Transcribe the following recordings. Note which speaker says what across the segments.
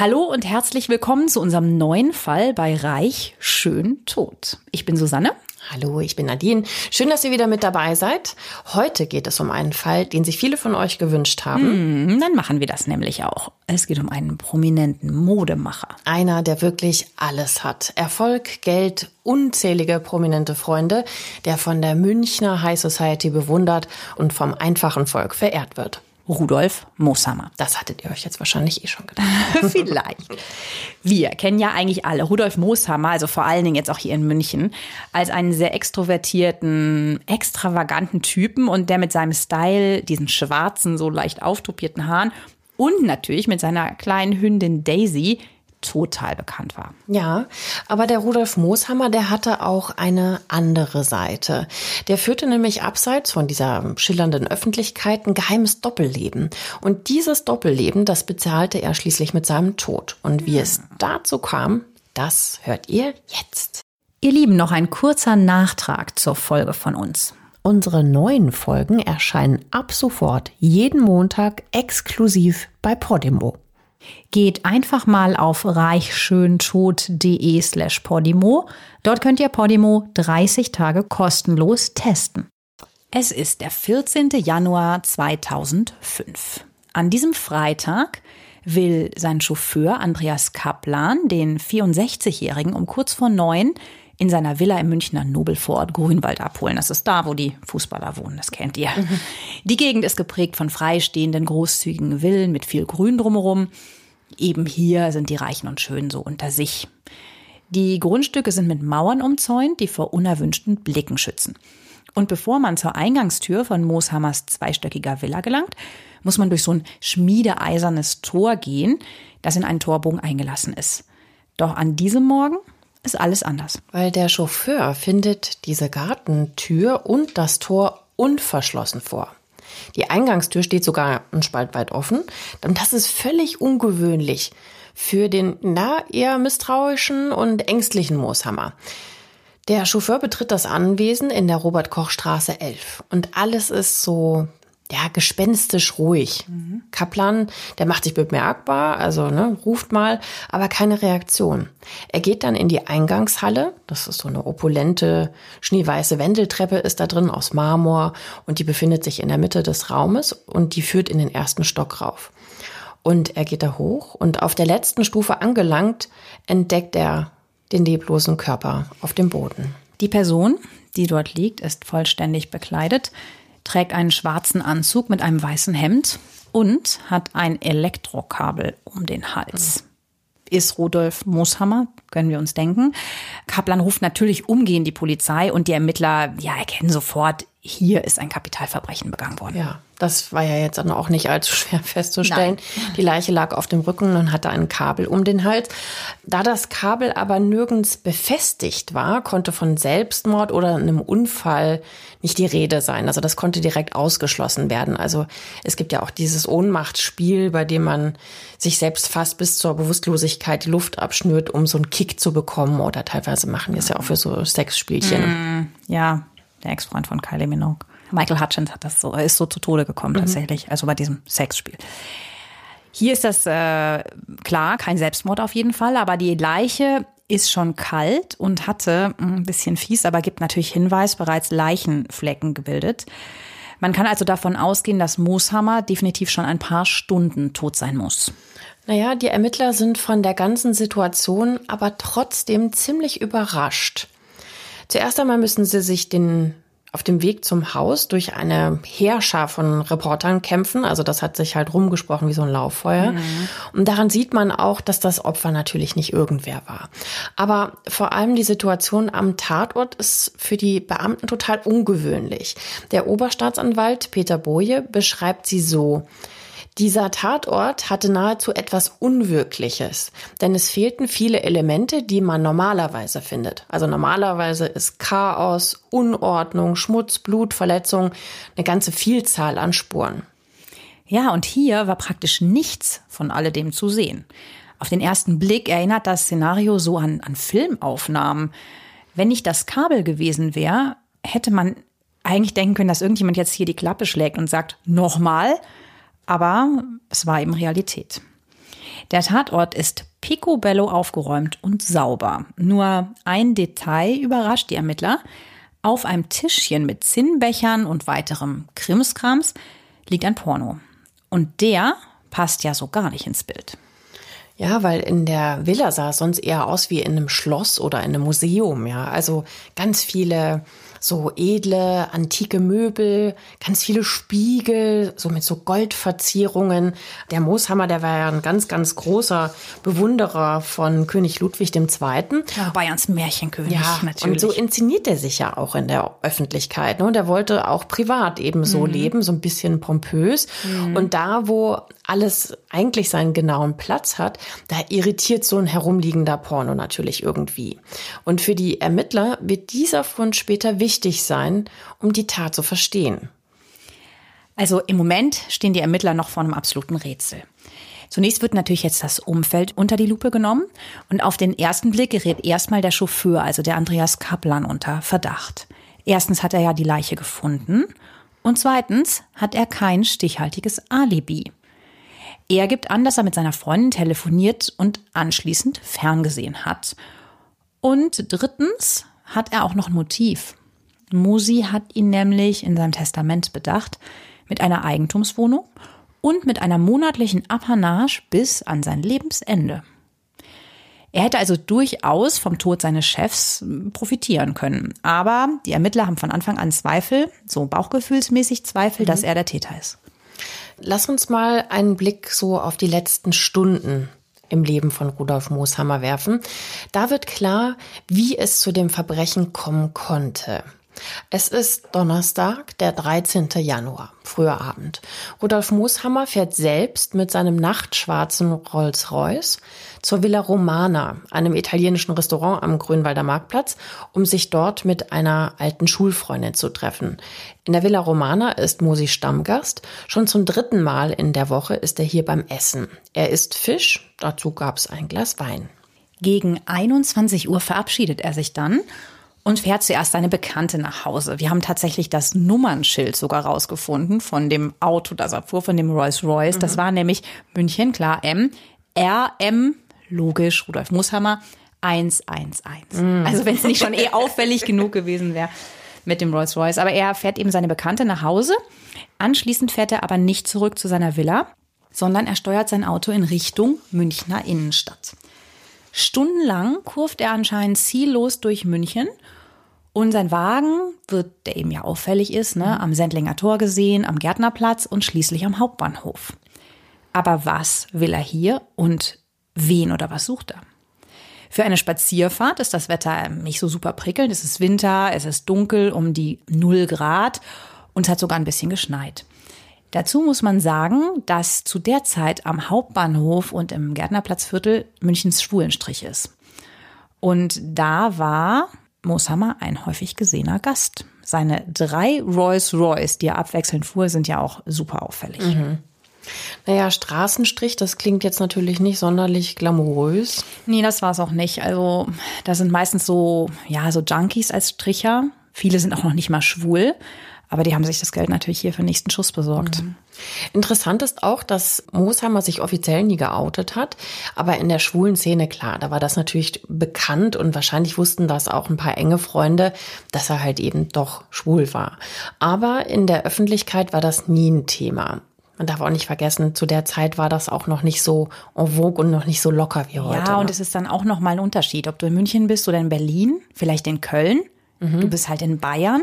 Speaker 1: Hallo und herzlich willkommen zu unserem neuen Fall bei Reich Schön Tot. Ich bin Susanne.
Speaker 2: Hallo, ich bin Nadine. Schön, dass ihr wieder mit dabei seid. Heute geht es um einen Fall, den sich viele von euch gewünscht haben.
Speaker 1: Hm, dann machen wir das nämlich auch. Es geht um einen prominenten Modemacher.
Speaker 2: Einer, der wirklich alles hat. Erfolg, Geld, unzählige prominente Freunde, der von der Münchner High Society bewundert und vom einfachen Volk verehrt wird.
Speaker 1: Rudolf Mooshammer.
Speaker 2: Das hattet ihr euch jetzt wahrscheinlich eh schon gedacht.
Speaker 1: Vielleicht. Wir kennen ja eigentlich alle Rudolf Mooshammer, also vor allen Dingen jetzt auch hier in München, als einen sehr extrovertierten, extravaganten Typen und der mit seinem Style, diesen schwarzen, so leicht auftopierten Haaren und natürlich mit seiner kleinen Hündin Daisy total bekannt war.
Speaker 2: Ja, aber der Rudolf Mooshammer, der hatte auch eine andere Seite. Der führte nämlich abseits von dieser schillernden Öffentlichkeit ein geheimes Doppelleben. Und dieses Doppelleben, das bezahlte er schließlich mit seinem Tod. Und wie es dazu kam, das hört ihr jetzt.
Speaker 1: Ihr Lieben, noch ein kurzer Nachtrag zur Folge von uns.
Speaker 2: Unsere neuen Folgen erscheinen ab sofort jeden Montag exklusiv bei Podimo.
Speaker 1: Geht einfach mal auf reichschöntod.de slash Podimo. Dort könnt ihr Podimo 30 Tage kostenlos testen. Es ist der 14. Januar 2005. An diesem Freitag will sein Chauffeur Andreas Kaplan den 64-Jährigen um kurz vor neun in seiner Villa im Münchner Nobelvorort Grünwald abholen. Das ist da, wo die Fußballer wohnen, das kennt ihr. Mhm. Die Gegend ist geprägt von freistehenden, großzügigen Villen mit viel Grün drumherum. Eben hier sind die Reichen und Schönen so unter sich. Die Grundstücke sind mit Mauern umzäunt, die vor unerwünschten Blicken schützen. Und bevor man zur Eingangstür von Mooshammers zweistöckiger Villa gelangt, muss man durch so ein schmiedeeisernes Tor gehen, das in einen Torbogen eingelassen ist. Doch an diesem Morgen ist alles anders.
Speaker 2: Weil der Chauffeur findet diese Gartentür und das Tor unverschlossen vor. Die Eingangstür steht sogar einen Spalt weit offen. Und das ist völlig ungewöhnlich für den na eher misstrauischen und ängstlichen Mooshammer. Der Chauffeur betritt das Anwesen in der Robert-Koch-Straße 11 und alles ist so ja, gespenstisch ruhig. Mhm. Kaplan, der macht sich bemerkbar, also ne, ruft mal, aber keine Reaktion. Er geht dann in die Eingangshalle, das ist so eine opulente, schneeweiße Wendeltreppe ist da drin aus Marmor und die befindet sich in der Mitte des Raumes und die führt in den ersten Stock rauf. Und er geht da hoch und auf der letzten Stufe angelangt, entdeckt er den leblosen Körper auf dem Boden.
Speaker 1: Die Person, die dort liegt, ist vollständig bekleidet trägt einen schwarzen Anzug mit einem weißen Hemd und hat ein Elektrokabel um den Hals. Ist Rudolf Mooshammer, können wir uns denken. Kaplan ruft natürlich umgehend die Polizei und die Ermittler ja, erkennen sofort, hier ist ein Kapitalverbrechen begangen worden.
Speaker 2: Ja, das war ja jetzt dann auch nicht allzu schwer festzustellen. Nein. Die Leiche lag auf dem Rücken und hatte ein Kabel um den Hals. Da das Kabel aber nirgends befestigt war, konnte von Selbstmord oder einem Unfall nicht die Rede sein. Also das konnte direkt ausgeschlossen werden. Also es gibt ja auch dieses Ohnmachtsspiel, bei dem man sich selbst fast bis zur Bewusstlosigkeit die Luft abschnürt, um so einen Kick zu bekommen. Oder teilweise machen wir es ja auch für so Sexspielchen.
Speaker 1: Mm, ja, der Ex-Freund von Kylie Minogue. Michael Hutchins hat das so, ist so zu Tode gekommen mhm. tatsächlich, also bei diesem Sexspiel. Hier ist das äh, klar, kein Selbstmord auf jeden Fall, aber die Leiche ist schon kalt und hatte hm, ein bisschen fies, aber gibt natürlich Hinweis, bereits Leichenflecken gebildet. Man kann also davon ausgehen, dass Mooshammer definitiv schon ein paar Stunden tot sein muss.
Speaker 2: Naja, die Ermittler sind von der ganzen Situation aber trotzdem ziemlich überrascht. Zuerst einmal müssen sie sich den auf dem Weg zum Haus durch eine Heerschar von Reportern kämpfen. Also das hat sich halt rumgesprochen wie so ein Lauffeuer. Mhm. Und daran sieht man auch, dass das Opfer natürlich nicht irgendwer war. Aber vor allem die Situation am Tatort ist für die Beamten total ungewöhnlich. Der Oberstaatsanwalt Peter Boje beschreibt sie so. Dieser Tatort hatte nahezu etwas Unwirkliches, denn es fehlten viele Elemente, die man normalerweise findet. Also normalerweise ist Chaos, Unordnung, Schmutz, Blut, Verletzung eine ganze Vielzahl an Spuren.
Speaker 1: Ja, und hier war praktisch nichts von alledem zu sehen. Auf den ersten Blick erinnert das Szenario so an, an Filmaufnahmen. Wenn nicht das Kabel gewesen wäre, hätte man eigentlich denken können, dass irgendjemand jetzt hier die Klappe schlägt und sagt, nochmal, aber es war eben Realität. Der Tatort ist picobello aufgeräumt und sauber. Nur ein Detail überrascht die Ermittler. Auf einem Tischchen mit Zinnbechern und weiterem Krimskrams liegt ein Porno. Und der passt ja so gar nicht ins Bild.
Speaker 2: Ja, weil in der Villa sah es sonst eher aus wie in einem Schloss oder in einem Museum, ja. Also ganz viele so edle, antike Möbel, ganz viele Spiegel, so mit so Goldverzierungen. Der Mooshammer, der war ja ein ganz, ganz großer Bewunderer von König Ludwig II.
Speaker 1: Ja, Bayerns Märchenkönig,
Speaker 2: ja, natürlich. Und so inszeniert er sich ja auch in der Öffentlichkeit. Ne? Und er wollte auch privat eben so mhm. leben, so ein bisschen pompös. Mhm. Und da, wo alles eigentlich seinen genauen Platz hat, da irritiert so ein herumliegender Porno natürlich irgendwie. Und für die Ermittler wird dieser Fund später wichtig wichtig sein, um die Tat zu verstehen.
Speaker 1: Also im Moment stehen die Ermittler noch vor einem absoluten Rätsel. Zunächst wird natürlich jetzt das Umfeld unter die Lupe genommen und auf den ersten Blick gerät erstmal der Chauffeur, also der Andreas Kaplan, unter Verdacht. Erstens hat er ja die Leiche gefunden und zweitens hat er kein stichhaltiges Alibi. Er gibt an, dass er mit seiner Freundin telefoniert und anschließend ferngesehen hat. Und drittens hat er auch noch ein Motiv. Musi hat ihn nämlich in seinem Testament bedacht mit einer Eigentumswohnung und mit einer monatlichen Apanage bis an sein Lebensende. Er hätte also durchaus vom Tod seines Chefs profitieren können. Aber die Ermittler haben von Anfang an Zweifel, so bauchgefühlsmäßig Zweifel, mhm. dass er der Täter ist.
Speaker 2: Lass uns mal einen Blick so auf die letzten Stunden im Leben von Rudolf Mooshammer werfen. Da wird klar, wie es zu dem Verbrechen kommen konnte. Es ist Donnerstag, der 13. Januar, früher Abend. Rudolf Mooshammer fährt selbst mit seinem nachtschwarzen Rolls-Royce zur Villa Romana, einem italienischen Restaurant am Grünwalder Marktplatz, um sich dort mit einer alten Schulfreundin zu treffen. In der Villa Romana ist Mosi Stammgast. Schon zum dritten Mal in der Woche ist er hier beim Essen. Er isst Fisch, dazu gab es ein Glas Wein.
Speaker 1: Gegen 21 Uhr verabschiedet er sich dann und fährt zuerst seine Bekannte nach Hause. Wir haben tatsächlich das Nummernschild sogar rausgefunden von dem Auto, das er fuhr, von dem Rolls Royce. Mhm. Das war nämlich München, klar, M, RM, logisch, Rudolf Mushammer, 111. Mhm. Also wenn es nicht schon eh auffällig genug gewesen wäre mit dem Rolls Royce. Aber er fährt eben seine Bekannte nach Hause. Anschließend fährt er aber nicht zurück zu seiner Villa, sondern er steuert sein Auto in Richtung Münchner Innenstadt. Stundenlang kurft er anscheinend ziellos durch München und sein Wagen wird, der eben ja auffällig ist, ne, am Sendlinger Tor gesehen, am Gärtnerplatz und schließlich am Hauptbahnhof. Aber was will er hier und wen oder was sucht er? Für eine Spazierfahrt ist das Wetter nicht so super prickelnd. Es ist Winter, es ist dunkel um die 0 Grad und es hat sogar ein bisschen geschneit. Dazu muss man sagen, dass zu der Zeit am Hauptbahnhof und im Gärtnerplatzviertel Münchens Schwulenstrich ist. Und da war Mooshammer ein häufig gesehener Gast. Seine drei Rolls Royce, die er abwechselnd fuhr, sind ja auch super auffällig. Mhm.
Speaker 2: Naja, Straßenstrich, das klingt jetzt natürlich nicht sonderlich glamourös.
Speaker 1: Nee, das war es auch nicht. Also, da sind meistens so, ja, so Junkies als Stricher. Viele sind auch noch nicht mal schwul. Aber die haben sich das Geld natürlich hier für den nächsten Schuss besorgt. Mhm.
Speaker 2: Interessant ist auch, dass Moosheimer sich offiziell nie geoutet hat, aber in der schwulen Szene, klar, da war das natürlich bekannt und wahrscheinlich wussten das auch ein paar enge Freunde, dass er halt eben doch schwul war. Aber in der Öffentlichkeit war das nie ein Thema. Man darf auch nicht vergessen, zu der Zeit war das auch noch nicht so en vogue und noch nicht so locker wie heute.
Speaker 1: Ja, und ne? es ist dann auch noch mal ein Unterschied, ob du in München bist oder in Berlin, vielleicht in Köln. Mhm. Du bist halt in Bayern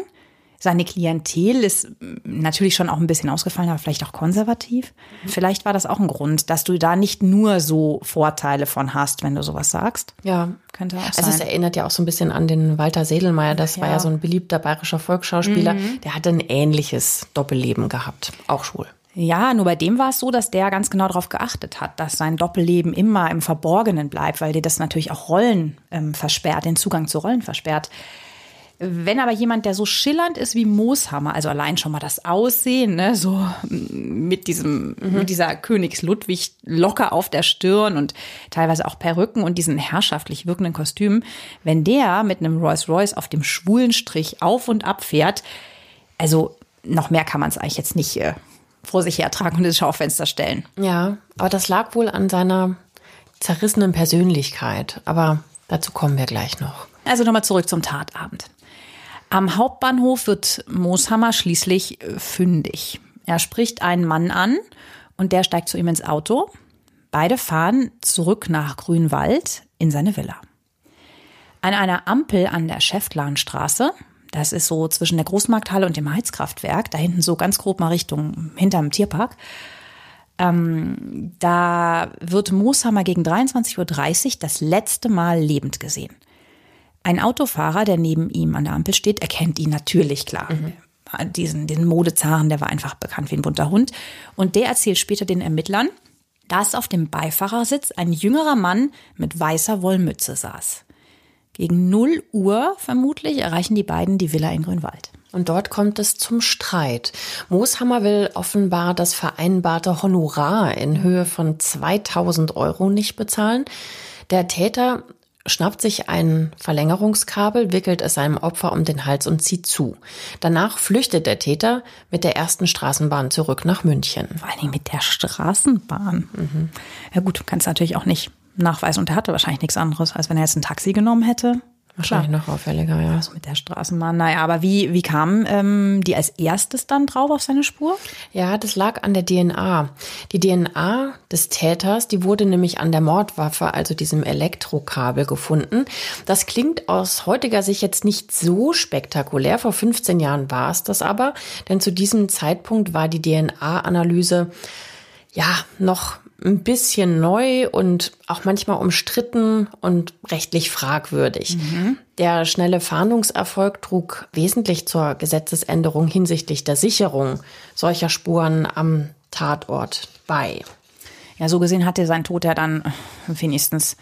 Speaker 1: Seine Klientel ist natürlich schon auch ein bisschen ausgefallen, aber vielleicht auch konservativ. Vielleicht war das auch ein Grund, dass du da nicht nur so Vorteile von hast, wenn du sowas sagst.
Speaker 2: Ja,
Speaker 1: Könnte auch
Speaker 2: Also
Speaker 1: sein.
Speaker 2: es erinnert ja auch so ein bisschen an den Walter Sedelmeier. Das war
Speaker 1: Ja.
Speaker 2: ja so ein beliebter bayerischer Volksschauspieler. Der hatte ein ähnliches Doppelleben gehabt. Auch schwul.
Speaker 1: Ja, nur bei dem war es so, dass der ganz genau darauf geachtet hat, dass sein Doppelleben immer im Verborgenen bleibt, weil dir das natürlich auch Rollen ähm, versperrt, den Zugang zu Rollen versperrt. Wenn aber jemand, der so schillernd ist wie Mooshammer, also allein schon mal das Aussehen, ne, so mm, mit diesem, mit dieser Königs Ludwig locker auf der Stirn und teilweise auch Perücken und diesen herrschaftlich wirkenden Kostümen, wenn der mit einem Rolls Royce auf dem schwulen Strich auf und ab fährt, also noch mehr kann man es eigentlich jetzt nicht äh, vor sich hertragen und ins Schaufenster stellen.
Speaker 2: Ja, aber das lag wohl an seiner zerrissenen Persönlichkeit. Aber dazu kommen wir gleich noch.
Speaker 1: Also nochmal zurück zum Tatabend. Am Hauptbahnhof wird Mooshammer schließlich äh, fündig. Er spricht einen Mann an und der steigt zu ihm ins Auto. Beide fahren zurück nach Grünwald in seine Villa. An einer Ampel an der Schäftlarnstraße, das ist so zwischen der Großmarkthalle und dem Heizkraftwerk, da hinten so ganz grob mal Richtung hinterm Tierpark, ähm, da wird Mooshammer gegen 23.30 Uhr das letzte Mal lebend gesehen. Ein Autofahrer, der neben ihm an der Ampel steht, erkennt ihn natürlich klar. Diesen, diesen Modezaren, der war einfach bekannt wie ein bunter Hund. Und der erzählt später den Ermittlern, dass auf dem Beifahrersitz ein jüngerer Mann mit weißer Wollmütze saß. Gegen 0 Uhr vermutlich erreichen die beiden die Villa in Grünwald.
Speaker 2: Und dort kommt es zum Streit. Mooshammer will offenbar das vereinbarte Honorar in Höhe von 2000 Euro nicht bezahlen. Der Täter schnappt sich ein Verlängerungskabel, wickelt es seinem Opfer um den Hals und zieht zu. Danach flüchtet der Täter mit der ersten Straßenbahn zurück nach München.
Speaker 1: Vor allen Dingen mit der Straßenbahn. Ja gut, kannst natürlich auch nicht nachweisen. Und er hatte wahrscheinlich nichts anderes, als wenn er jetzt ein Taxi genommen hätte.
Speaker 2: Wahrscheinlich noch auffälliger, ja.
Speaker 1: Also mit der Straßenbahn. Naja, aber wie, wie kam ähm, die als erstes dann drauf auf seine Spur?
Speaker 2: Ja, das lag an der DNA. Die DNA des Täters, die wurde nämlich an der Mordwaffe, also diesem Elektrokabel, gefunden. Das klingt aus heutiger Sicht jetzt nicht so spektakulär. Vor 15 Jahren war es das aber, denn zu diesem Zeitpunkt war die DNA-Analyse ja noch ein bisschen neu und auch manchmal umstritten und rechtlich fragwürdig. Der schnelle Fahndungserfolg trug wesentlich zur Gesetzesänderung hinsichtlich der Sicherung solcher Spuren am Tatort bei.
Speaker 1: Ja, so gesehen hatte sein Tod ja dann wenigstens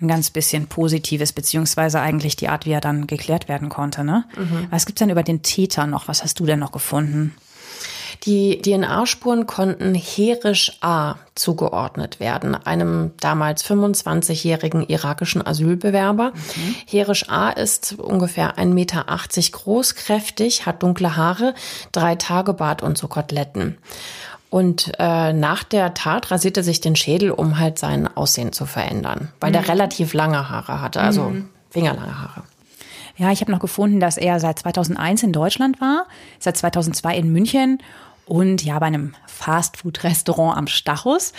Speaker 1: ein ganz bisschen Positives, beziehungsweise eigentlich die Art, wie er dann geklärt werden konnte. Ne? Was gibt's denn über den Täter noch? Was hast du denn noch gefunden?
Speaker 2: Die DNA-Spuren konnten Herisch A zugeordnet werden, einem damals 25-jährigen irakischen Asylbewerber. Herisch A ist ungefähr 1,80 Meter groß, kräftig, hat dunkle Haare, drei Tage Bart und so Koteletten. Und äh, nach der Tat rasierte sich den Schädel, um halt sein Aussehen zu verändern, weil der relativ lange Haare hatte, also fingerlange Haare.
Speaker 1: Ja, ich habe noch gefunden, dass er seit 2001 in Deutschland war, seit 2002 in München und ja bei einem Fastfood-Restaurant am Stachus,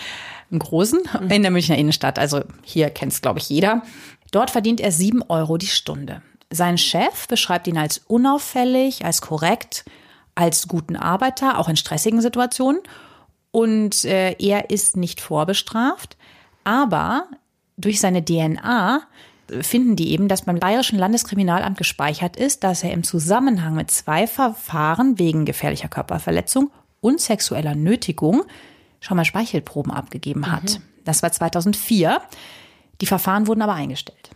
Speaker 1: im Großen, in der Münchner Innenstadt. Also hier kennt es, glaube ich, jeder. Dort verdient er sieben Euro die Stunde. Sein Chef beschreibt ihn als unauffällig, als korrekt, als guten Arbeiter, auch in stressigen Situationen. Und äh, er ist nicht vorbestraft, aber durch seine DNA finden die eben, dass beim Bayerischen Landeskriminalamt gespeichert ist, dass er im Zusammenhang mit zwei Verfahren wegen gefährlicher Körperverletzung und sexueller Nötigung schon mal Speichelproben abgegeben hat. Das war 2004. Die Verfahren wurden aber eingestellt.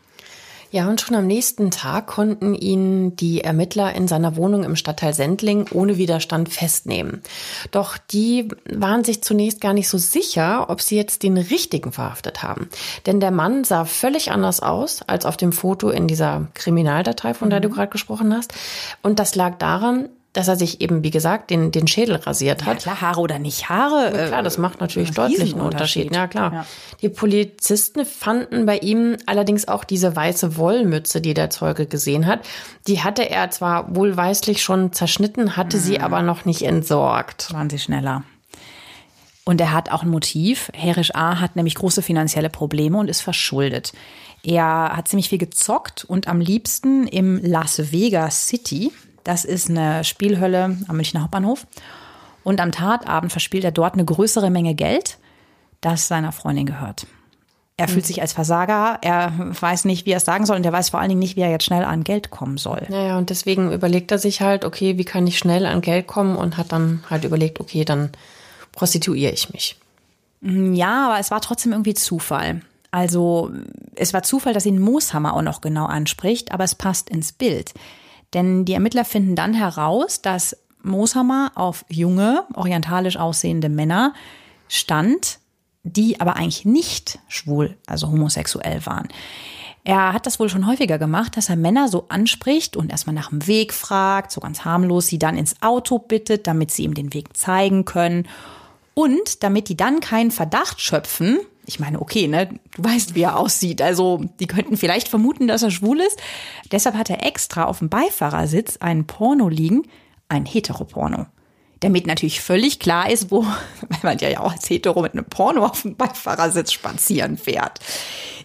Speaker 2: Ja, und schon am nächsten Tag konnten ihn die Ermittler in seiner Wohnung im Stadtteil Sendling ohne Widerstand festnehmen. Doch die waren sich zunächst gar nicht so sicher, ob sie jetzt den richtigen verhaftet haben. Denn der Mann sah völlig anders aus als auf dem Foto in dieser Kriminaldatei, von der du gerade gesprochen hast. Und das lag daran, dass er sich eben, wie gesagt, den, den Schädel rasiert hat.
Speaker 1: Klar, Haare oder nicht Haare.
Speaker 2: Ja, klar, das macht natürlich deutlich einen Unterschied. Ja, klar.
Speaker 1: Ja.
Speaker 2: Die Polizisten fanden bei ihm allerdings auch diese weiße Wollmütze, die der Zeuge gesehen hat. Die hatte er zwar wohlweislich schon zerschnitten, hatte
Speaker 1: Mhm.
Speaker 2: sie aber noch nicht entsorgt.
Speaker 1: waren sie schneller. Und er hat auch ein Motiv. Herisch A. hat nämlich große finanzielle Probleme und ist verschuldet. Er hat ziemlich viel gezockt und am liebsten im Las Vegas City. Das ist eine Spielhölle am Münchner Hauptbahnhof. Und am Tatabend verspielt er dort eine größere Menge Geld, das seiner Freundin gehört. Er fühlt sich als Versager, er weiß nicht, wie er es sagen soll und er weiß vor allen Dingen nicht, wie er jetzt schnell an Geld kommen soll.
Speaker 2: Naja, und deswegen überlegt er sich halt, okay, wie kann ich schnell an Geld kommen und hat dann halt überlegt, okay, dann prostituiere ich mich.
Speaker 1: Ja, aber es war trotzdem irgendwie Zufall. Also es war Zufall, dass ihn Mooshammer auch noch genau anspricht, aber es passt ins Bild. Denn die Ermittler finden dann heraus, dass Mooshammer auf junge, orientalisch aussehende Männer stand, die aber eigentlich nicht schwul, also homosexuell waren. Er hat das wohl schon häufiger gemacht, dass er Männer so anspricht und erstmal nach dem Weg fragt, so ganz harmlos, sie dann ins Auto bittet, damit sie ihm den Weg zeigen können. Und damit die dann keinen Verdacht schöpfen, ich meine, okay, ne, du weißt, wie er aussieht. Also, die könnten vielleicht vermuten, dass er schwul ist. Deshalb hat er extra auf dem Beifahrersitz einen Porno liegen, ein Heteroporno damit natürlich völlig klar ist, wo, weil man ja auch als Hetero mit einem Porno auf dem Beifahrersitz spazieren fährt.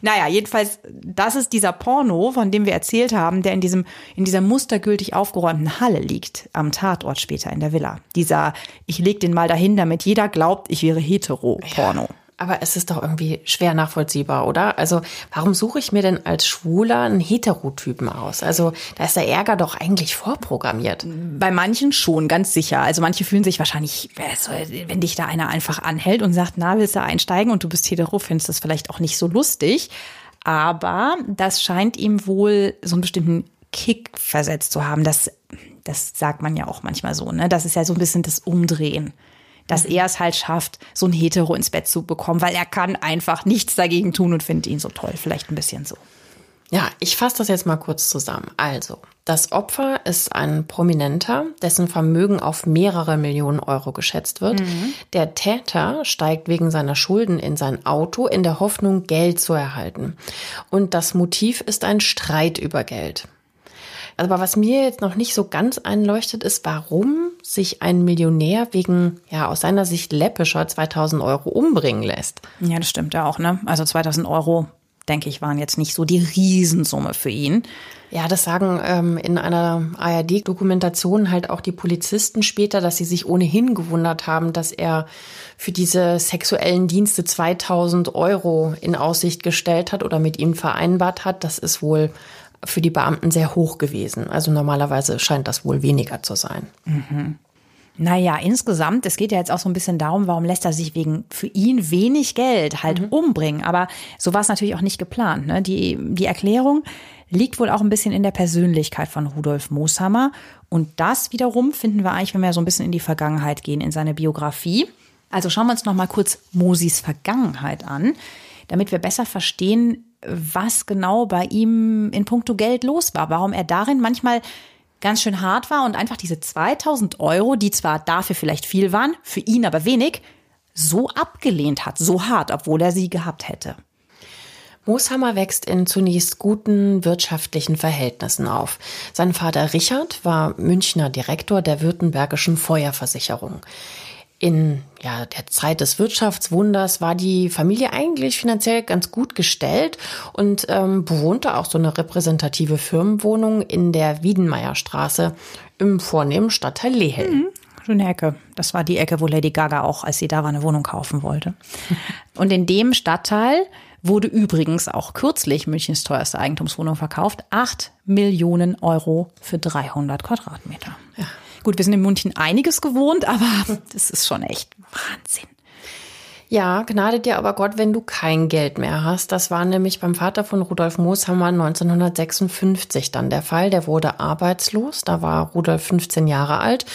Speaker 1: Naja, jedenfalls, das ist dieser Porno, von dem wir erzählt haben, der in diesem, in dieser mustergültig aufgeräumten Halle liegt, am Tatort später in der Villa. Dieser, ich leg den mal dahin, damit jeder glaubt, ich wäre hetero Porno. Ja.
Speaker 2: Aber es ist doch irgendwie schwer nachvollziehbar, oder? Also, warum suche ich mir denn als Schwuler einen Heterotypen aus? Also, da ist der Ärger doch eigentlich vorprogrammiert.
Speaker 1: Bei manchen schon, ganz sicher. Also, manche fühlen sich wahrscheinlich, wenn dich da einer einfach anhält und sagt, na, willst du einsteigen und du bist hetero, findest das vielleicht auch nicht so lustig. Aber das scheint ihm wohl so einen bestimmten Kick versetzt zu haben. Das, das sagt man ja auch manchmal so, ne? Das ist ja so ein bisschen das Umdrehen dass er es halt schafft, so ein Hetero ins Bett zu bekommen, weil er kann einfach nichts dagegen tun und findet ihn so toll. Vielleicht ein bisschen so.
Speaker 2: Ja, ich fasse das jetzt mal kurz zusammen. Also, das Opfer ist ein Prominenter, dessen Vermögen auf mehrere Millionen Euro geschätzt wird. Mhm. Der Täter steigt wegen seiner Schulden in sein Auto in der Hoffnung, Geld zu erhalten. Und das Motiv ist ein Streit über Geld. Aber was mir jetzt noch nicht so ganz einleuchtet, ist, warum sich ein Millionär wegen, ja, aus seiner Sicht läppischer 2000 Euro umbringen lässt.
Speaker 1: Ja, das stimmt ja auch, ne? Also 2000 Euro, denke ich, waren jetzt nicht so die Riesensumme für ihn.
Speaker 2: Ja, das sagen ähm, in einer ARD-Dokumentation halt auch die Polizisten später, dass sie sich ohnehin gewundert haben, dass er für diese sexuellen Dienste 2000 Euro in Aussicht gestellt hat oder mit ihm vereinbart hat. Das ist wohl für die Beamten sehr hoch gewesen. Also normalerweise scheint das wohl weniger zu sein.
Speaker 1: Mhm. Naja, insgesamt, es geht ja jetzt auch so ein bisschen darum, warum lässt er sich wegen für ihn wenig Geld halt mhm. umbringen. Aber so war es natürlich auch nicht geplant. Ne? Die, die Erklärung liegt wohl auch ein bisschen in der Persönlichkeit von Rudolf Mooshammer. Und das wiederum finden wir eigentlich, wenn wir so ein bisschen in die Vergangenheit gehen, in seine Biografie. Also schauen wir uns noch mal kurz Mosis Vergangenheit an, damit wir besser verstehen, was genau bei ihm in puncto Geld los war, warum er darin manchmal ganz schön hart war und einfach diese 2000 Euro, die zwar dafür vielleicht viel waren, für ihn aber wenig, so abgelehnt hat, so hart, obwohl er sie gehabt hätte.
Speaker 2: Mooshammer wächst in zunächst guten wirtschaftlichen Verhältnissen auf. Sein Vater Richard war Münchner Direktor der Württembergischen Feuerversicherung in ja, der Zeit des Wirtschaftswunders war die Familie eigentlich finanziell ganz gut gestellt und ähm, bewohnte auch so eine repräsentative Firmenwohnung in der Wiedenmeierstraße im vornehmen Stadtteil Lehel. Mhm.
Speaker 1: Schöne Ecke. Das war die Ecke, wo Lady Gaga auch, als sie da war, eine Wohnung kaufen wollte. Und in dem Stadtteil wurde übrigens auch kürzlich Münchens teuerste Eigentumswohnung verkauft. Acht Millionen Euro für 300 Quadratmeter. Ja. Gut, wir sind in München einiges gewohnt, aber das ist schon echt Wahnsinn.
Speaker 2: Ja, gnade dir aber Gott, wenn du kein Geld mehr hast. Das war nämlich beim Vater von Rudolf Mooshammer 1956 dann der Fall. Der wurde arbeitslos. Da war Rudolf 15 Jahre alt.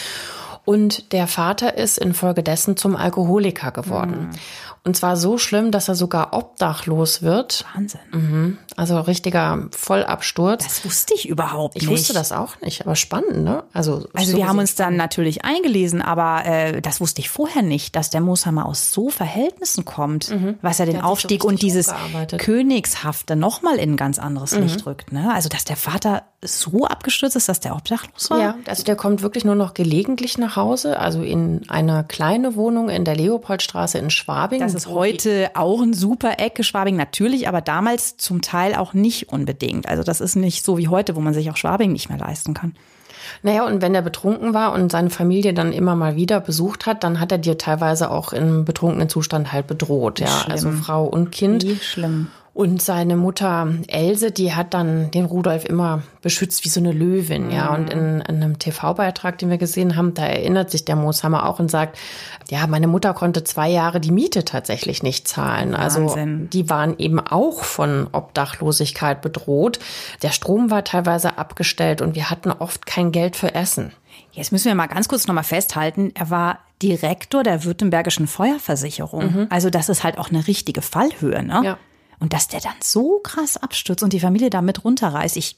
Speaker 2: Und der Vater ist infolgedessen zum Alkoholiker geworden. Mhm. Und zwar so schlimm, dass er sogar obdachlos wird.
Speaker 1: Wahnsinn.
Speaker 2: Mhm. Also richtiger Vollabsturz.
Speaker 1: Das wusste ich überhaupt
Speaker 2: nicht. Ich wusste das auch nicht, aber spannend, ne?
Speaker 1: Also, also so wir haben uns dann natürlich eingelesen, aber äh, das wusste ich vorher nicht, dass der Mooshammer aus so Verhältnissen kommt, mhm. was er den Aufstieg und dieses Königshafte nochmal in ein ganz anderes mhm. Licht rückt. Ne? Also dass der Vater so abgestürzt ist, dass der obdachlos war?
Speaker 2: Ja, also der kommt wirklich nur noch gelegentlich nach Hause, also in eine kleine Wohnung in der Leopoldstraße in Schwabing.
Speaker 1: Das ist heute auch ein super Ecke, Schwabing natürlich, aber damals zum Teil auch nicht unbedingt. Also das ist nicht so wie heute, wo man sich auch Schwabing nicht mehr leisten kann.
Speaker 2: Naja, und wenn er betrunken war und seine Familie dann immer mal wieder besucht hat, dann hat er dir teilweise auch im betrunkenen Zustand halt bedroht, ja.
Speaker 1: Schlimm.
Speaker 2: Also Frau und Kind.
Speaker 1: Wie schlimm.
Speaker 2: Und seine Mutter Else, die hat dann den Rudolf immer beschützt wie so eine Löwin, ja. Und in, in einem TV-Beitrag, den wir gesehen haben, da erinnert sich der Mooshammer auch und sagt, ja, meine Mutter konnte zwei Jahre die Miete tatsächlich nicht zahlen. Also
Speaker 1: Wahnsinn.
Speaker 2: die waren eben auch von Obdachlosigkeit bedroht. Der Strom war teilweise abgestellt und wir hatten oft kein Geld für Essen.
Speaker 1: Jetzt müssen wir mal ganz kurz nochmal festhalten, er war Direktor der Württembergischen Feuerversicherung. Also das ist halt auch eine richtige Fallhöhe, ne?
Speaker 2: Ja.
Speaker 1: Und dass der dann so krass abstürzt und die Familie damit runterreißt, ich,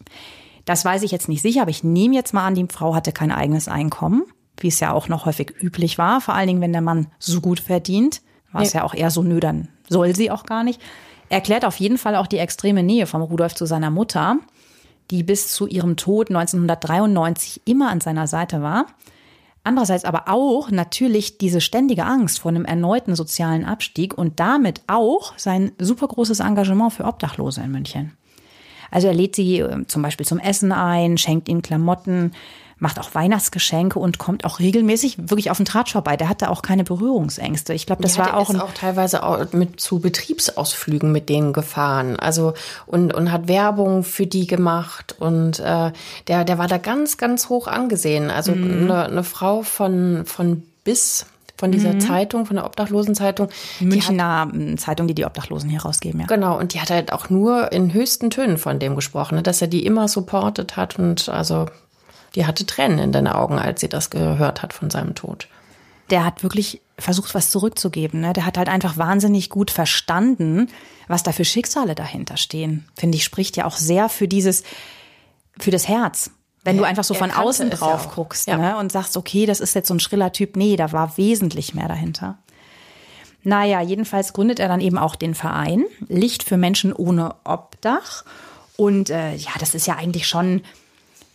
Speaker 1: das weiß ich jetzt nicht sicher, aber ich nehme jetzt mal an, die Frau hatte kein eigenes Einkommen, wie es ja auch noch häufig üblich war, vor allen Dingen, wenn der Mann so gut verdient, war es
Speaker 2: Nee.
Speaker 1: ja auch eher so, nö, dann soll sie auch gar nicht. Erklärt auf jeden Fall auch die extreme Nähe von Rudolf zu seiner Mutter, die bis zu ihrem Tod 1993 immer an seiner Seite war. Andererseits aber auch natürlich diese ständige Angst vor einem erneuten sozialen Abstieg und damit auch sein super großes Engagement für Obdachlose in München. Also er lädt sie äh, zum Beispiel zum Essen ein, schenkt ihnen Klamotten, macht auch Weihnachtsgeschenke und kommt auch regelmäßig wirklich auf den Tratsch vorbei. Der hatte auch keine Berührungsängste. Ich glaube, das
Speaker 2: Ja,
Speaker 1: war auch
Speaker 2: auch teilweise auch mit zu Betriebsausflügen mit denen gefahren. Also und und hat Werbung für die gemacht und äh, der der war da ganz ganz hoch angesehen. Also
Speaker 1: Mhm.
Speaker 2: eine, eine Frau von von bis von dieser Zeitung, von der Obdachlosenzeitung, die hat
Speaker 1: Münchner ähm, Zeitung, die die Obdachlosen hier rausgeben. Ja.
Speaker 2: Genau, und die hat halt auch nur in höchsten Tönen von dem gesprochen, ne, dass er die immer supportet hat und also die hatte Tränen in den Augen, als sie das gehört hat von seinem Tod.
Speaker 1: der hat wirklich versucht, was zurückzugeben. Ne? Der hat halt einfach wahnsinnig gut verstanden, was da für Schicksale dahinter stehen. Finde ich, spricht ja auch sehr für dieses, für das Herz. Wenn du
Speaker 2: Ja,
Speaker 1: einfach so von außen
Speaker 2: ja
Speaker 1: drauf
Speaker 2: auch.
Speaker 1: guckst
Speaker 2: Ja.
Speaker 1: ne? und sagst, okay, das ist jetzt so ein schriller Typ. Nee, da war wesentlich mehr dahinter. Naja, jedenfalls gründet er dann eben auch den Verein Licht für Menschen ohne Obdach. Und äh, ja, das ist ja eigentlich schon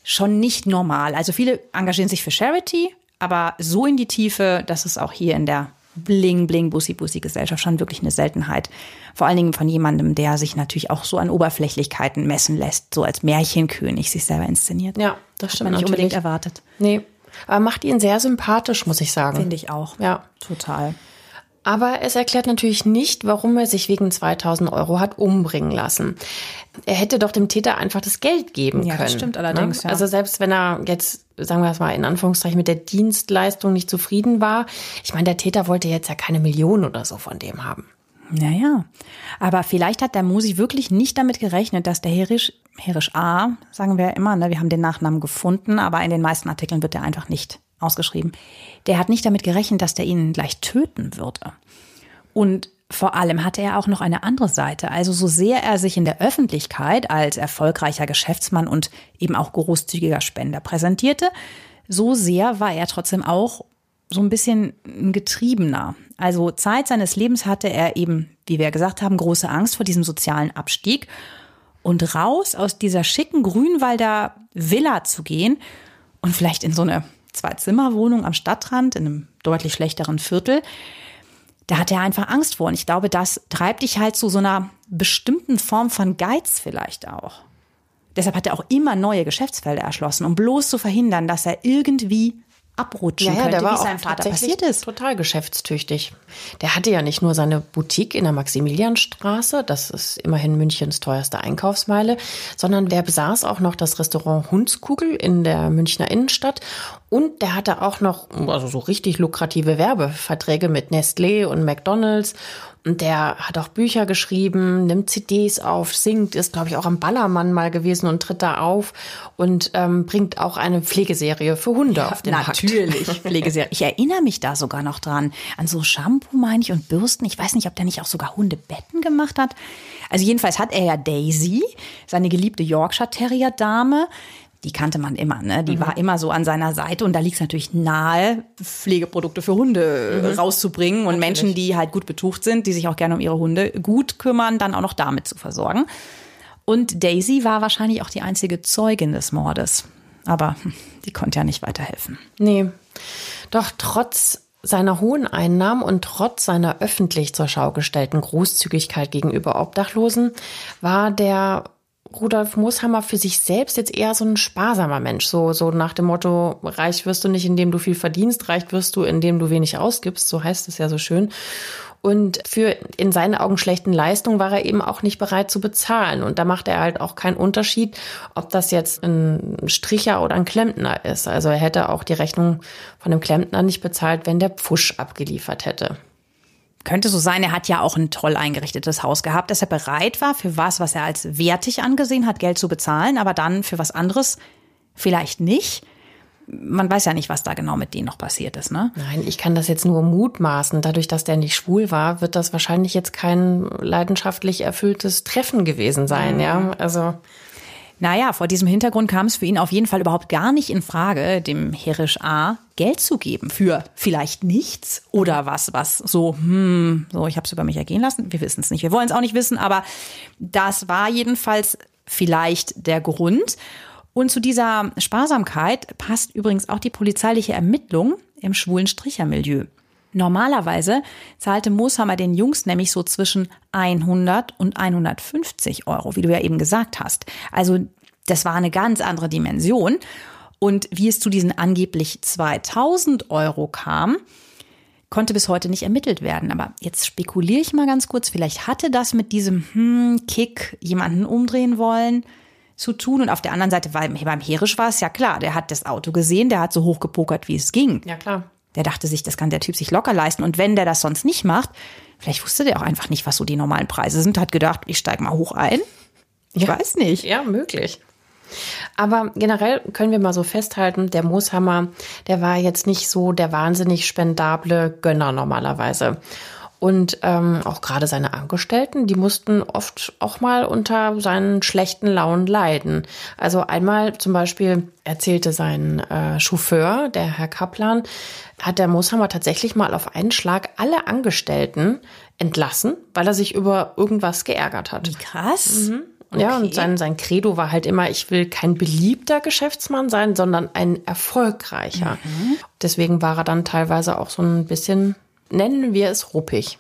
Speaker 1: schon nicht normal. Also viele engagieren sich für Charity, aber so in die Tiefe, das ist auch hier in der bling bling bussi bussi Gesellschaft schon wirklich eine Seltenheit. Vor allen Dingen von jemandem, der sich natürlich auch so an Oberflächlichkeiten messen lässt, so als Märchenkönig sich selber inszeniert.
Speaker 2: Ja, das
Speaker 1: Hat
Speaker 2: stimmt
Speaker 1: man nicht unbedingt erwartet.
Speaker 2: Nee, aber macht ihn sehr sympathisch, muss ich sagen.
Speaker 1: Finde ich auch.
Speaker 2: Ja.
Speaker 1: Total.
Speaker 2: Aber es erklärt natürlich nicht, warum er sich wegen 2000 Euro hat umbringen lassen. Er hätte doch dem Täter einfach das Geld geben
Speaker 1: Ja,
Speaker 2: können.
Speaker 1: das stimmt allerdings, ja.
Speaker 2: Also selbst wenn er jetzt, sagen wir es mal in Anführungszeichen, mit der Dienstleistung nicht zufrieden war. Ich meine, der Täter wollte jetzt ja keine Million oder so von dem haben.
Speaker 1: Naja, aber vielleicht hat der Musi wirklich nicht damit gerechnet, dass der Herisch, Herisch A, sagen wir ja immer, ne, wir haben den Nachnamen gefunden, aber in den meisten Artikeln wird er einfach nicht ausgeschrieben. Der hat nicht damit gerechnet, dass der ihn gleich töten würde. Und vor allem hatte er auch noch eine andere Seite. Also so sehr er sich in der Öffentlichkeit als erfolgreicher Geschäftsmann und eben auch großzügiger Spender präsentierte, so sehr war er trotzdem auch so ein bisschen ein Getriebener. Also Zeit seines Lebens hatte er eben, wie wir gesagt haben, große Angst vor diesem sozialen Abstieg. Und raus aus dieser schicken Grünwalder Villa zu gehen und vielleicht in so eine Zwei-Zimmer-Wohnung am Stadtrand, in einem deutlich schlechteren Viertel, da hat er einfach Angst vor. Und ich glaube, das treibt dich halt zu so einer bestimmten Form von Geiz vielleicht auch. Deshalb hat er auch immer neue Geschäftsfelder erschlossen, um bloß zu verhindern, dass er irgendwie abrutschen könnte, wie es seinem Vater
Speaker 2: tatsächlich
Speaker 1: passiert ist.
Speaker 2: total geschäftstüchtig. Der hatte ja nicht nur seine Boutique in der Maximilianstraße, das ist immerhin Münchens teuerste Einkaufsmeile, sondern der besaß auch noch das Restaurant Hundskugel in der Münchner Innenstadt und der hatte auch noch also so richtig lukrative Werbeverträge mit Nestlé und McDonald's und der hat auch Bücher geschrieben, nimmt CDs auf, singt, ist, glaube ich, auch am Ballermann mal gewesen und tritt da auf und ähm, bringt auch eine Pflegeserie für Hunde auf den Markt.
Speaker 1: Natürlich, Pflegeserie. Ich erinnere mich da sogar noch dran. An so Shampoo, meine ich, und Bürsten. Ich weiß nicht, ob der nicht auch sogar Hundebetten gemacht hat. Also jedenfalls hat er ja Daisy, seine geliebte Yorkshire Terrier Dame. Die kannte man immer, ne? Die war immer so an seiner Seite und da liegt es natürlich nahe, Pflegeprodukte für Hunde äh, rauszubringen und Menschen, die halt gut betucht sind, die sich auch gerne um ihre Hunde gut kümmern, dann auch noch damit zu versorgen. Und Daisy war wahrscheinlich auch die einzige Zeugin des Mordes. Aber hm, die konnte ja nicht weiterhelfen.
Speaker 2: Nee. Doch trotz seiner hohen Einnahmen und trotz seiner öffentlich zur Schau gestellten Großzügigkeit gegenüber Obdachlosen war der Rudolf Mooshammer für sich selbst jetzt eher so ein sparsamer Mensch. So, so nach dem Motto, reich wirst du nicht, indem du viel verdienst, reich wirst du, indem du wenig ausgibst. So heißt es ja so schön. Und für in seinen Augen schlechten Leistungen war er eben auch nicht bereit zu bezahlen. Und da macht er halt auch keinen Unterschied, ob das jetzt ein Stricher oder ein Klempner ist. Also er hätte auch die Rechnung von dem Klempner nicht bezahlt, wenn der Pfusch abgeliefert hätte.
Speaker 1: Könnte so sein, er hat ja auch ein toll eingerichtetes Haus gehabt, dass er bereit war, für was, was er als wertig angesehen hat, Geld zu bezahlen, aber dann für was anderes vielleicht nicht man weiß ja nicht, was da genau mit denen noch passiert ist, ne?
Speaker 2: Nein, ich kann das jetzt nur mutmaßen. Dadurch, dass der nicht schwul war, wird das wahrscheinlich jetzt kein leidenschaftlich erfülltes Treffen gewesen sein, mhm. ja? Also.
Speaker 1: Naja, vor diesem Hintergrund kam es für ihn auf jeden Fall überhaupt gar nicht in Frage, dem Herisch A Geld zu geben für vielleicht nichts oder was, was so, hm, so, ich habe es über mich ergehen lassen. Wir wissen es nicht, wir wollen es auch nicht wissen, aber das war jedenfalls vielleicht der Grund. Und zu dieser Sparsamkeit passt übrigens auch die polizeiliche Ermittlung im schwulen Strichermilieu. Normalerweise zahlte Mooshammer den Jungs nämlich so zwischen 100 und 150 Euro, wie du ja eben gesagt hast. Also das war eine ganz andere Dimension. Und wie es zu diesen angeblich 2000 Euro kam, konnte bis heute nicht ermittelt werden. Aber jetzt spekuliere ich mal ganz kurz, vielleicht hatte das mit diesem hm, Kick jemanden umdrehen wollen zu tun. Und auf der anderen Seite, weil beim Herisch war es ja klar, der hat das Auto gesehen, der hat so hoch gepokert, wie es ging.
Speaker 2: Ja, klar.
Speaker 1: Der dachte sich, das kann der Typ sich locker leisten. Und wenn der das sonst nicht macht, vielleicht wusste der auch einfach nicht, was so die normalen Preise sind, hat gedacht, ich steige mal hoch ein. Ich ja. weiß nicht.
Speaker 2: Ja, möglich. Aber generell können wir mal so festhalten, der Mooshammer, der war jetzt nicht so der wahnsinnig spendable Gönner normalerweise. Und ähm, auch gerade seine Angestellten, die mussten oft auch mal unter seinen schlechten Launen leiden. Also einmal zum Beispiel erzählte sein äh, Chauffeur, der Herr Kaplan, hat der Mooshammer tatsächlich mal auf einen Schlag alle Angestellten entlassen, weil er sich über irgendwas geärgert hat.
Speaker 1: Wie krass. Mhm.
Speaker 2: Okay. Ja, und sein, sein Credo war halt immer, ich will kein beliebter Geschäftsmann sein, sondern ein erfolgreicher. Mhm. Deswegen war er dann teilweise auch so ein bisschen nennen wir es ruppig.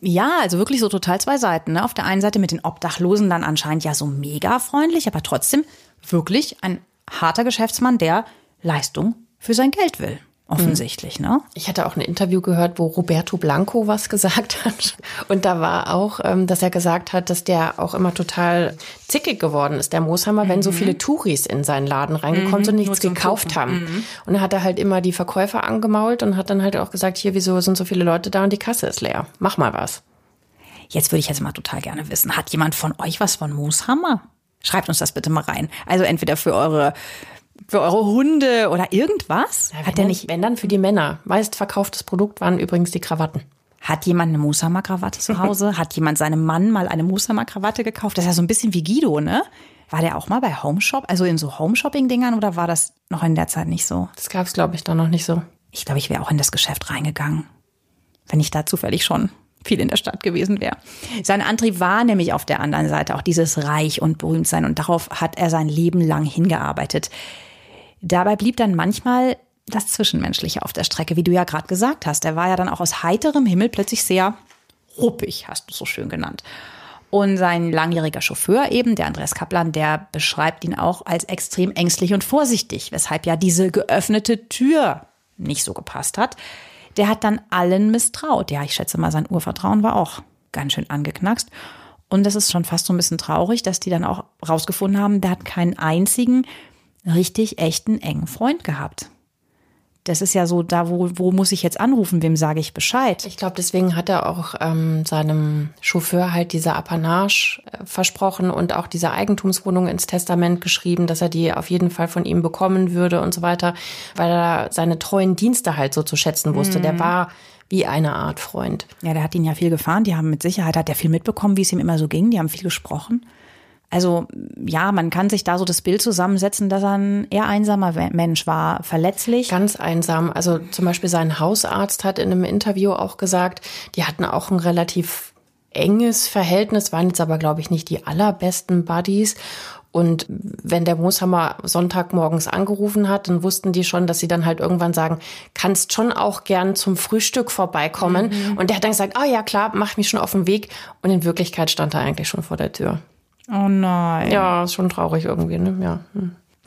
Speaker 1: Ja, also wirklich so total zwei Seiten. Ne? Auf der einen Seite mit den Obdachlosen dann anscheinend ja so mega freundlich, aber trotzdem wirklich ein harter Geschäftsmann, der Leistung für sein Geld will offensichtlich, ne?
Speaker 2: Ich hatte auch ein Interview gehört, wo Roberto Blanco was gesagt hat. Und da war auch, ähm, dass er gesagt hat, dass der auch immer total zickig geworden ist, der Mooshammer, mhm. wenn so mhm. viele Touris in seinen Laden reingekommen sind mhm, und nichts gekauft Gucken. haben. Mhm. Und er hat er halt immer die Verkäufer angemault und hat dann halt auch gesagt, hier, wieso sind so viele Leute da und die Kasse ist leer? Mach mal was.
Speaker 1: Jetzt würde ich jetzt mal total gerne wissen, hat jemand von euch was von Mooshammer? Schreibt uns das bitte mal rein. Also entweder für eure für eure Hunde oder irgendwas?
Speaker 2: Ja, Hat der nicht? Wenn dann für die Männer. Meist verkauftes Produkt waren übrigens die Krawatten.
Speaker 1: Hat jemand eine Musama-Krawatte zu Hause? Hat jemand seinem Mann mal eine Musama-Krawatte gekauft? Das ist ja so ein bisschen wie Guido, ne? War der auch mal bei Homeshop, also in so Homeshopping-Dingern oder war das noch in der Zeit nicht so?
Speaker 2: Das gab es, glaube ich, da noch nicht so.
Speaker 1: Ich glaube, ich wäre auch in das Geschäft reingegangen, wenn ich da zufällig schon viel in der Stadt gewesen wäre. Sein Antrieb war nämlich auf der anderen Seite auch dieses Reich und berühmt sein und darauf hat er sein Leben lang hingearbeitet. Dabei blieb dann manchmal das Zwischenmenschliche auf der Strecke, wie du ja gerade gesagt hast. Er war ja dann auch aus heiterem Himmel plötzlich sehr ruppig, hast du so schön genannt. Und sein langjähriger Chauffeur eben, der Andreas Kaplan, der beschreibt ihn auch als extrem ängstlich und vorsichtig, weshalb ja diese geöffnete Tür nicht so gepasst hat. Der hat dann allen misstraut. Ja, ich schätze mal, sein Urvertrauen war auch ganz schön angeknackst. Und das ist schon fast so ein bisschen traurig, dass die dann auch rausgefunden haben, der hat keinen einzigen richtig echten engen Freund gehabt. Das ist ja so, da wo, wo muss ich jetzt anrufen, wem sage ich Bescheid?
Speaker 2: Ich glaube, deswegen hat er auch ähm, seinem Chauffeur halt diese Apanage äh, versprochen und auch diese Eigentumswohnung ins Testament geschrieben, dass er die auf jeden Fall von ihm bekommen würde und so weiter, weil er seine treuen Dienste halt so zu schätzen wusste. Mhm. Der war wie eine Art Freund.
Speaker 1: Ja, der hat ihn ja viel gefahren. Die haben mit Sicherheit, hat er viel mitbekommen, wie es ihm immer so ging. Die haben viel gesprochen. Also ja, man kann sich da so das Bild zusammensetzen, dass er ein eher einsamer Mensch war, verletzlich.
Speaker 2: Ganz einsam. Also zum Beispiel sein Hausarzt hat in einem Interview auch gesagt, die hatten auch ein relativ enges Verhältnis, waren jetzt aber, glaube ich, nicht die allerbesten Buddies. Und wenn der Mooshammer Sonntagmorgens angerufen hat, dann wussten die schon, dass sie dann halt irgendwann sagen, kannst schon auch gern zum Frühstück vorbeikommen. Mhm. Und der hat dann gesagt, ah oh, ja klar, mach mich schon auf den Weg. Und in Wirklichkeit stand er eigentlich schon vor der Tür.
Speaker 1: Oh nein.
Speaker 2: Ja, ist schon traurig irgendwie, ne? Ja.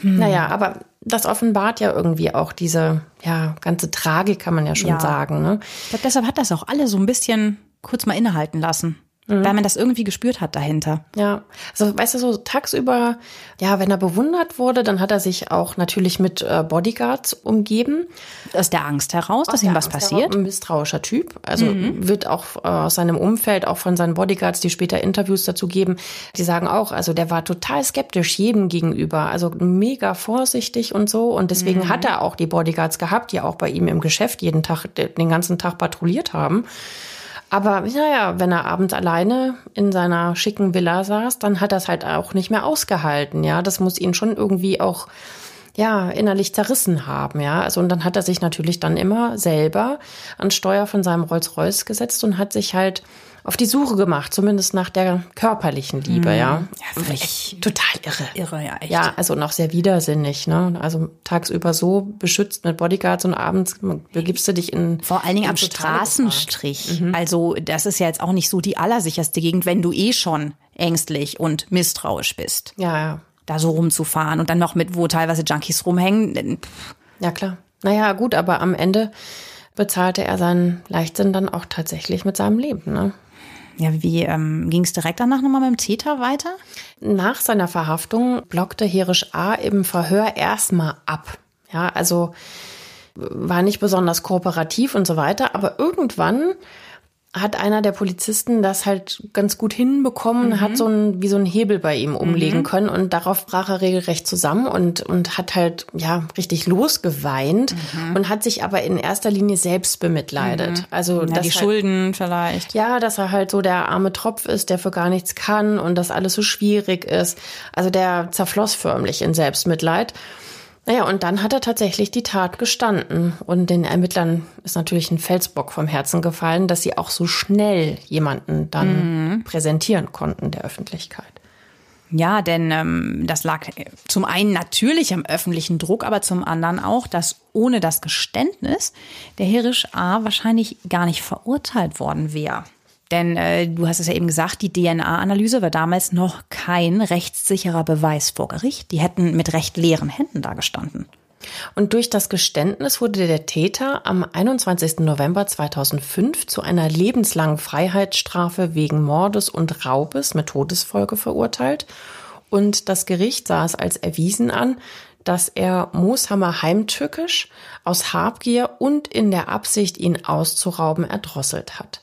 Speaker 2: Hm. Naja, aber das offenbart ja irgendwie auch diese, ja, ganze Tragik, kann man ja schon
Speaker 1: Ja.
Speaker 2: sagen, ne?
Speaker 1: Ich glaube, deshalb hat das auch alle so ein bisschen kurz mal innehalten lassen.
Speaker 2: Mhm.
Speaker 1: Weil man das irgendwie gespürt hat dahinter.
Speaker 2: Ja, also weißt du, so tagsüber, ja, wenn er bewundert wurde, dann hat er sich auch natürlich mit äh, Bodyguards umgeben.
Speaker 1: Aus der Angst heraus, dass ihm was
Speaker 2: ja
Speaker 1: passiert.
Speaker 2: Ein misstrauischer Typ. Also
Speaker 1: Mhm.
Speaker 2: wird auch äh, aus seinem Umfeld, auch von seinen Bodyguards, die später Interviews dazu geben, die sagen auch, also der war total skeptisch jedem gegenüber. Also mega vorsichtig und so. Und deswegen
Speaker 1: Mhm.
Speaker 2: hat er auch die Bodyguards gehabt, die auch bei ihm im Geschäft jeden Tag, den ganzen Tag patrouilliert haben. Aber naja, wenn er abends alleine in seiner schicken Villa saß, dann hat er es halt auch nicht mehr ausgehalten. Ja, das muss ihn schon irgendwie auch ja, innerlich zerrissen haben, ja. Also und dann hat er sich natürlich dann immer selber an Steuer von seinem Rolls-Royce gesetzt und hat sich halt auf die Suche gemacht, zumindest nach der körperlichen Liebe, ja.
Speaker 1: Ja, völlig
Speaker 2: Total irre.
Speaker 1: irre, ja, echt.
Speaker 2: Ja, also noch sehr widersinnig, ne? Also tagsüber so beschützt mit Bodyguards und abends begibst du dich in
Speaker 1: Vor allen Dingen
Speaker 2: in
Speaker 1: am Straßenstrich.
Speaker 2: Mhm.
Speaker 1: Also das ist ja jetzt auch nicht so die allersicherste Gegend, wenn du eh schon ängstlich und misstrauisch bist.
Speaker 2: Ja, ja.
Speaker 1: da so rumzufahren und dann noch mit, wo teilweise Junkies rumhängen.
Speaker 2: Ja, klar. Naja, gut, aber am Ende bezahlte er seinen Leichtsinn dann auch tatsächlich mit seinem Leben, ne?
Speaker 1: Ja, wie ähm, ging es direkt danach nochmal mit dem Täter weiter?
Speaker 2: Nach seiner Verhaftung blockte Herisch A. im Verhör erstmal ab. Ja, also war nicht besonders kooperativ und so weiter, aber irgendwann hat einer der Polizisten das halt ganz gut hinbekommen, hat so ein, wie so ein Hebel bei ihm umlegen können und darauf brach er regelrecht zusammen und, und hat halt, ja, richtig losgeweint und hat sich aber in erster Linie selbst bemitleidet. Also,
Speaker 1: Ja, die
Speaker 2: halt,
Speaker 1: Schulden vielleicht.
Speaker 2: ja, dass er halt so der arme Tropf ist, der für gar nichts kann und dass alles so schwierig ist. Also der zerfloss förmlich in Selbstmitleid. Naja, und dann hat er tatsächlich die Tat gestanden. Und den Ermittlern ist natürlich ein Felsbock vom Herzen gefallen, dass sie auch so schnell jemanden dann präsentieren konnten der Öffentlichkeit.
Speaker 1: Ja, denn ähm, das lag zum einen natürlich am öffentlichen Druck, aber zum anderen auch, dass ohne das Geständnis der Herisch A. wahrscheinlich gar nicht verurteilt worden wäre. Denn äh, du hast es ja eben gesagt, die DNA-Analyse war damals noch kein rechtssicherer Beweis vor Gericht. Die hätten mit recht leeren Händen dagestanden.
Speaker 2: Und durch das Geständnis wurde der Täter am 21. November 2005 zu einer lebenslangen Freiheitsstrafe wegen Mordes und Raubes mit Todesfolge verurteilt. Und das Gericht sah es als erwiesen an, dass er Mooshammer heimtückisch aus Habgier und in der Absicht, ihn auszurauben, erdrosselt hat.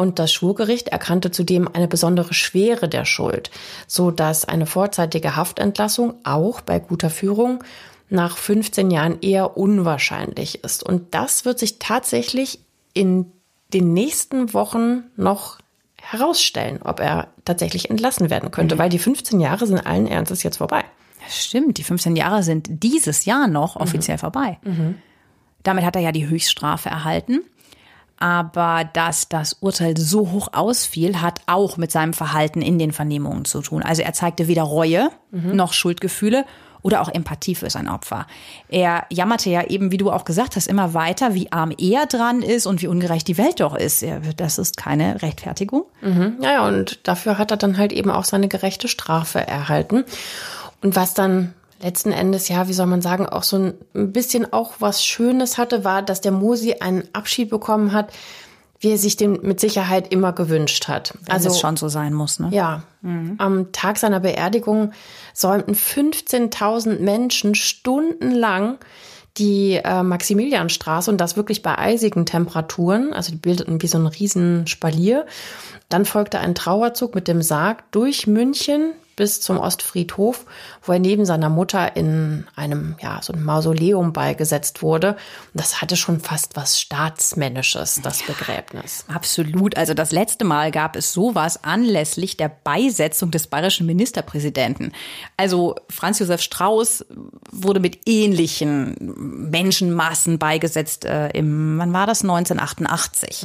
Speaker 2: Und das Schwurgericht erkannte zudem eine besondere Schwere der Schuld, so dass eine vorzeitige Haftentlassung auch bei guter Führung nach 15 Jahren eher unwahrscheinlich ist. Und das wird sich tatsächlich in den nächsten Wochen noch herausstellen, ob er tatsächlich entlassen werden könnte, weil die 15 Jahre sind allen Ernstes jetzt vorbei.
Speaker 1: Das stimmt, die 15 Jahre sind dieses Jahr noch offiziell vorbei. Damit hat er ja die Höchststrafe erhalten. Aber dass das Urteil so hoch ausfiel, hat auch mit seinem Verhalten in den Vernehmungen zu tun. Also er zeigte weder Reue noch Schuldgefühle oder auch Empathie für sein Opfer. Er jammerte ja eben, wie du auch gesagt hast, immer weiter, wie arm er dran ist und wie ungerecht die Welt doch ist. Das ist keine Rechtfertigung.
Speaker 2: Ja, ja, und dafür hat er dann halt eben auch seine gerechte Strafe erhalten. Und was dann letzten Endes, ja, wie soll man sagen, auch so ein bisschen auch was Schönes hatte, war, dass der Mosi einen Abschied bekommen hat, wie er sich den mit Sicherheit immer gewünscht hat.
Speaker 1: Also es schon so sein muss, ne?
Speaker 2: Ja, am Tag seiner Beerdigung säumten 15.000 Menschen stundenlang die äh, Maximilianstraße und das wirklich bei eisigen Temperaturen. Also die bildeten wie so ein Riesenspalier. Dann folgte ein Trauerzug mit dem Sarg durch München bis zum Ostfriedhof, wo er neben seiner Mutter in einem, ja, so ein Mausoleum beigesetzt wurde. Und das hatte schon fast was Staatsmännisches, das Begräbnis.
Speaker 1: Absolut. Also das letzte Mal gab es sowas anlässlich der Beisetzung des bayerischen Ministerpräsidenten. Also Franz Josef Strauß wurde mit ähnlichen Menschenmassen beigesetzt äh, im, wann war das? 1988.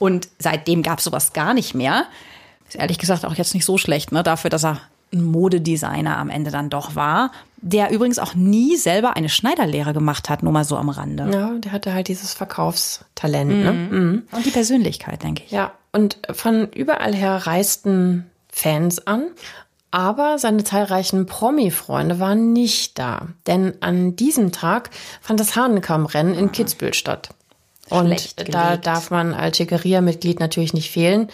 Speaker 1: Und seitdem gab es sowas gar nicht mehr. Ist ehrlich gesagt auch jetzt nicht so schlecht, ne? Dafür, dass er ein Modedesigner am Ende dann doch war, der übrigens auch nie selber eine Schneiderlehre gemacht hat, nur mal so am Rande.
Speaker 2: Ja, der hatte halt dieses Verkaufstalent. Ne? Mhm.
Speaker 1: Und die Persönlichkeit, denke ich.
Speaker 2: Ja, und von überall her reisten Fans an. Aber seine zahlreichen Promi-Freunde waren nicht da. Denn an diesem Tag fand das Hahnenkammrennen in Kitzbühel statt. Und da darf man als Schickeria-Mitglied natürlich nicht fehlen.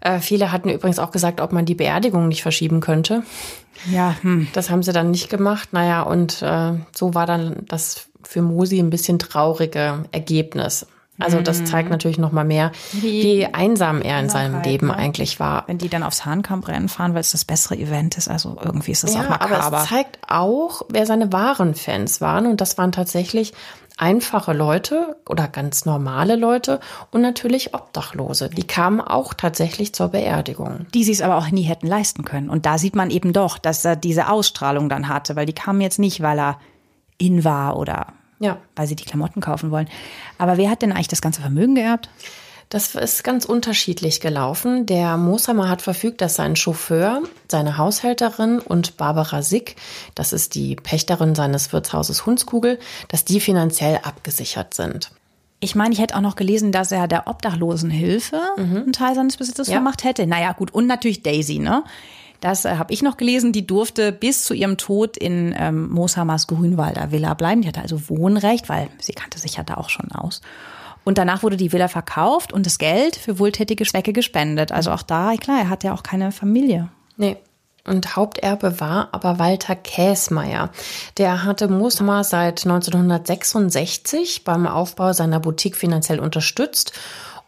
Speaker 2: Äh, viele hatten übrigens auch gesagt, ob man die Beerdigung nicht verschieben könnte.
Speaker 1: Ja, hm.
Speaker 2: Das haben sie dann nicht gemacht. Naja, und äh, so war dann das für Mosi ein bisschen traurige Ergebnis. Also das zeigt natürlich noch mal mehr, wie einsam er in seinem Leben
Speaker 1: ne?
Speaker 2: eigentlich war.
Speaker 1: wenn die dann aufs Hahnkammrennen fahren, weil es das bessere Event ist. Also irgendwie ist das auch
Speaker 2: Ja,
Speaker 1: makaber.
Speaker 2: aber es zeigt auch, wer seine wahren Fans waren. Und das waren tatsächlich einfache Leute oder ganz normale Leute und natürlich Obdachlose. Die kamen auch tatsächlich zur Beerdigung.
Speaker 1: die sie es aber auch nie hätten leisten können. Und da sieht man eben doch, dass er diese Ausstrahlung dann hatte, weil die kamen jetzt nicht, weil er in war oder
Speaker 2: Ja.
Speaker 1: weil sie die Klamotten kaufen wollen. Aber wer hat denn eigentlich das ganze Vermögen geerbt?
Speaker 2: Das ist ganz unterschiedlich gelaufen. Der Mooshammer hat verfügt, dass sein Chauffeur, seine Haushälterin und Barbara Sick, das ist die Pächterin seines Wirtshauses Hundskugel, dass die finanziell abgesichert sind.
Speaker 1: Ich meine, ich hätte auch noch gelesen, dass er der Obdachlosenhilfe einen Teil seines Besitzes
Speaker 2: Ja.
Speaker 1: vermacht hätte. Naja, gut. Und natürlich Daisy, ne? Das äh, habe ich noch gelesen. Die durfte bis zu ihrem Tod in ähm, Mooshammers Grünwalder Villa bleiben. Die hatte also Wohnrecht, weil sie kannte sich ja da auch schon aus. Und danach wurde die Villa verkauft und das Geld für wohltätige Zwecke gespendet. Also auch da, klar, er hat ja auch keine Familie.
Speaker 2: Nee. Und Haupterbe war aber Walter Käsmeier. Der hatte Mooshammer seit 1966 beim Aufbau seiner Boutique finanziell unterstützt.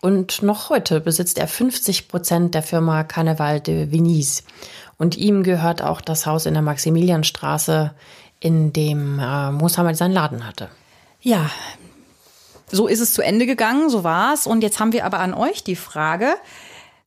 Speaker 2: Und noch heute besitzt er 50 Prozent der Firma Carnaval de Venise. Und ihm gehört auch das Haus in der Maximilianstraße, in dem äh, Mooshammer seinen Laden hatte.
Speaker 1: Ja, so ist es zu Ende gegangen, so war's. Und jetzt haben wir aber an euch die Frage,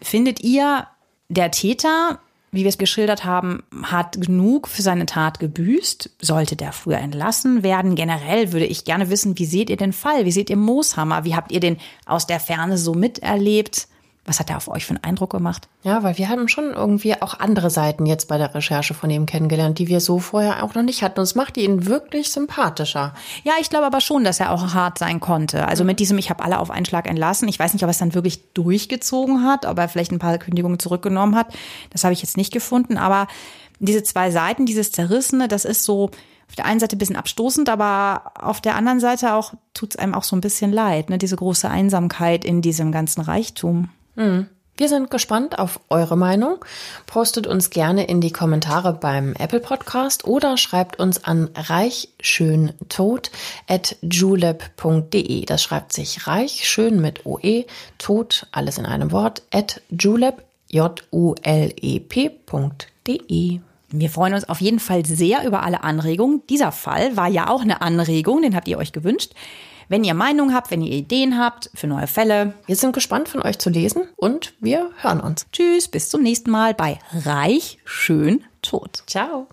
Speaker 1: findet ihr, der Täter, wie wir es geschildert haben, hat genug für seine Tat gebüßt? Sollte der früher entlassen werden? Generell würde ich gerne wissen, wie seht ihr den Fall? Wie seht ihr Mooshammer? Wie habt ihr den aus der Ferne so miterlebt? Was hat er auf euch für einen Eindruck gemacht?
Speaker 2: Ja, weil wir haben schon irgendwie auch andere Seiten jetzt bei der Recherche von ihm kennengelernt, die wir so vorher auch noch nicht hatten. Und es macht ihn wirklich sympathischer.
Speaker 1: Ja, ich glaube aber schon, dass er auch hart sein konnte. Also mit diesem, ich habe alle auf einen Schlag entlassen. Ich weiß nicht, ob er es dann wirklich durchgezogen hat, ob er vielleicht ein paar Kündigungen zurückgenommen hat. Das habe ich jetzt nicht gefunden. Aber diese zwei Seiten, dieses Zerrissene, das ist so auf der einen Seite ein bisschen abstoßend, aber auf der anderen Seite auch tut es einem auch so ein bisschen leid, ne? diese große Einsamkeit in diesem ganzen Reichtum.
Speaker 2: Wir sind gespannt auf eure Meinung. Postet uns gerne in die Kommentare beim Apple Podcast oder schreibt uns an reichschöntod at julep.de. Das schreibt sich reich, schön mit OE, tot, alles in einem Wort, at julep, J-U-L-E-P.de.
Speaker 1: Wir freuen uns auf jeden Fall sehr über alle Anregungen. Dieser Fall war ja auch eine Anregung, den habt ihr euch gewünscht. Wenn ihr Meinungen habt, wenn ihr Ideen habt für neue Fälle,
Speaker 2: Wir sind gespannt von euch zu lesen und wir hören uns.
Speaker 1: tschüss, bis zum nächsten Mal bei Reich, Schön, Tot.
Speaker 2: Ciao.